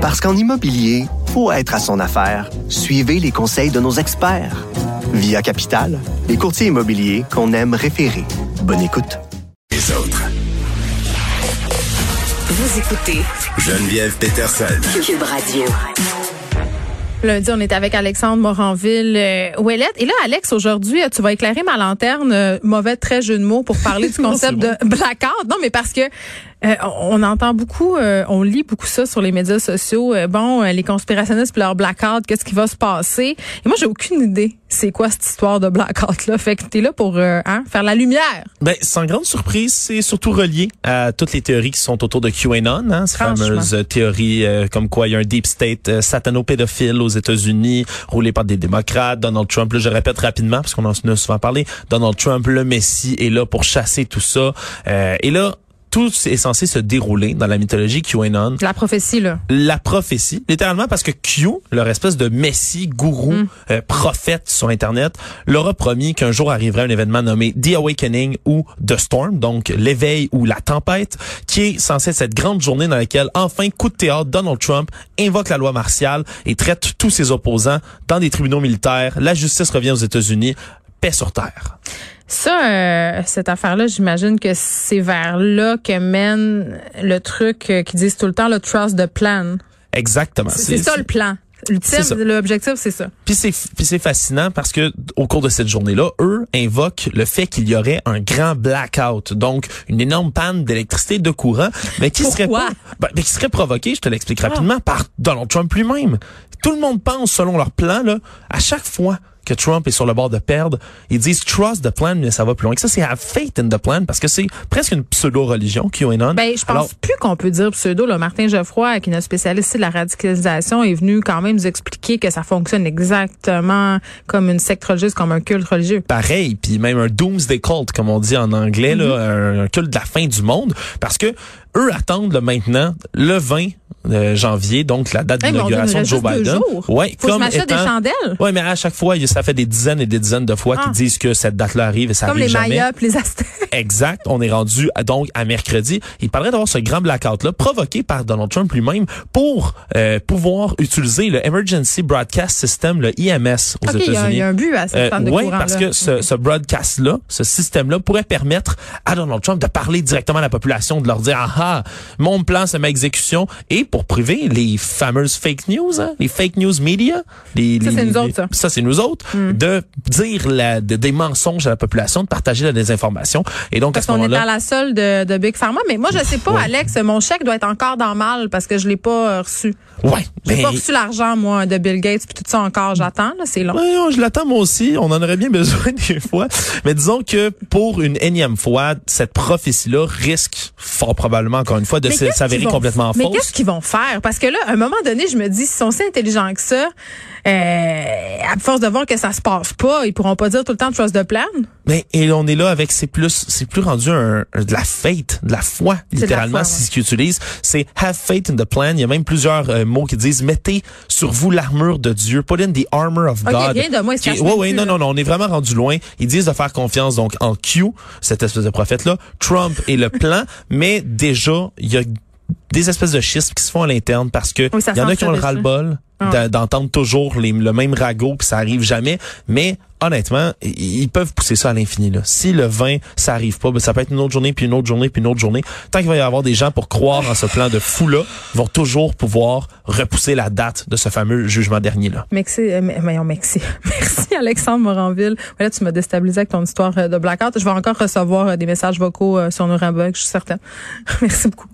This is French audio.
Parce qu'en immobilier, faut être à son affaire. Suivez les conseils de nos experts. Via Capital, les courtiers immobiliers qu'on aime référer. Bonne écoute. Les autres. Vous écoutez Geneviève Peterson. Cube Radio. Lundi, on est avec Alexandre Moranville euh, Ouellette. Et là, Alex, aujourd'hui, tu vas éclairer ma lanterne, euh, mauvais très jeu de mots, pour parler du concept de blackout. Non, mais parce que euh, on entend beaucoup, euh, on lit beaucoup ça sur les médias sociaux. Euh, bon, les conspirationnistes leur blackout, qu'est-ce qui va se passer? Et moi, j'ai aucune idée. C'est quoi cette histoire de blackout là Fait que t'es là pour hein, faire la lumière. Ben, sans grande surprise, c'est surtout relié à toutes les théories qui sont autour de QAnon, hein, ces fameuses théories comme quoi il y a un deep state satano-pédophile aux États-Unis, roulé par des démocrates. Donald Trump, là, je répète rapidement parce qu'on en a souvent parlé. Donald Trump, le Messie, est là pour chasser tout ça. et là, tout est censé se dérouler dans la mythologie QAnon. La prophétie, là. La prophétie, littéralement parce que Q, leur espèce de messie, gourou, mm. euh, prophète sur Internet, leur a promis qu'un jour arriverait un événement nommé The Awakening ou The Storm, donc l'éveil ou la tempête, qui est censé être cette grande journée dans laquelle, enfin, coup de théâtre, Donald Trump invoque la loi martiale et traite tous ses opposants dans des tribunaux militaires. La justice revient aux États-Unis. Paix sur terre. Ça, euh, cette affaire-là, j'imagine que c'est vers là que mène le truc euh, qui disent tout le temps le trust the plan. Exactement. C'est ça le plan. L'objectif, c'est ça. Puis c'est puis c'est fascinant parce que au cours de cette journée-là, eux invoquent le fait qu'il y aurait un grand blackout, donc une énorme panne d'électricité de courant, mais qui serait pas, ben, mais qui serait provoquée, je te l'explique rapidement, ah. par Donald Trump lui-même. Tout le monde pense selon leur plan là, à chaque fois que Trump est sur le bord de perdre. Ils disent trust the plan, mais ça va plus loin que ça. C'est have faith in the plan parce que c'est presque une pseudo-religion, QAnon. Ben, je pense plus qu'on peut dire pseudo. Là. Martin Geoffroy, qui est un spécialiste de la radicalisation, est venu quand même nous expliquer que ça fonctionne exactement comme une secte religieuse, comme un culte religieux. Pareil, puis même un doomsday cult, comme on dit en anglais, là, mm-hmm. un, culte de la fin du monde, parce que eux attendent là, maintenant le 20 euh, janvier, donc la date d'inauguration de Joe Biden. Ouais, Faut comme étant, des chandelles. Ouais, mais à chaque fois, ça fait des dizaines et des dizaines de fois qu'ils ah. disent que cette date-là arrive et ça comme arrive jamais. Comme les Mayas, les Aztèques. Exact. On est rendu donc à mercredi. Il parlerait d'avoir ce grand blackout-là provoqué par Donald Trump lui-même pour euh, pouvoir utiliser le Emergency Broadcast System, le IMS aux États-Unis. Il y, a un but à cette euh, de parce que ce, ce broadcast-là, ce système-là pourrait permettre à Donald Trump de parler directement à la population, de leur dire ah ah, mon plan c'est ma exécution et pour priver les fameuses fake news, hein, les fake news media, les, ça c'est nous autres ça. Ça c'est nous autres mm. de dire la, des mensonges à la population, de partager la désinformation et donc parce qu'on est à la seule de, de, Big Pharma, mais moi je sais pas Alex, mon chèque doit être encore dans mal parce que je l'ai pas euh, reçu. Ouais, j'ai ben, pas reçu l'argent moi de Bill Gates puis tout ça encore, j'attends là, c'est long. Ouais, je l'attends moi aussi, on en aurait bien besoin des fois, mais disons que pour une énième fois, cette prophétie là risque fort probablement encore une fois de s'avérer complètement fausse. Mais qu'est-ce qu'ils vont faire? Parce que là à un moment donné, je me dis, s'ils sont si intelligents que ça, euh, à force de voir que ça se passe pas, ils pourront pas dire tout le temps trust de plan. Mais et on est là avec c'est plus c'est plus rendu un, de la faith, de la foi littéralement, c'est ce qu'ils utilisent. C'est have faith in the plan. Il y a même plusieurs euh, mots qui disent mettez sur vous l'armure de Dieu, put in the armor of God. Okay, de moi, ouais, ouais, non, non, non, on est vraiment rendu loin. Ils disent de faire confiance donc en Q, cette espèce de prophète là, Trump et le plan, mais déjà il y a des espèces de schismes qui se font à l'interne parce que il y en a qui ont le ras-le-bol. D'entendre toujours les, le même ragot puis ça arrive jamais. Mais honnêtement ils peuvent pousser ça à l'infini là. Si le 20 ça arrive pas ben, ça peut être une autre journée puis une autre journée puis une autre journée. Tant qu'il va y avoir des gens pour croire en ce plan de fou là ils vont toujours pouvoir repousser la date de ce fameux jugement dernier là merci euh, merci merci Alexandre Moranville. Voilà tu m'as déstabilisé avec ton histoire euh, de blackout. Je vais encore recevoir euh, des messages vocaux sur nos je suis certaine merci beaucoup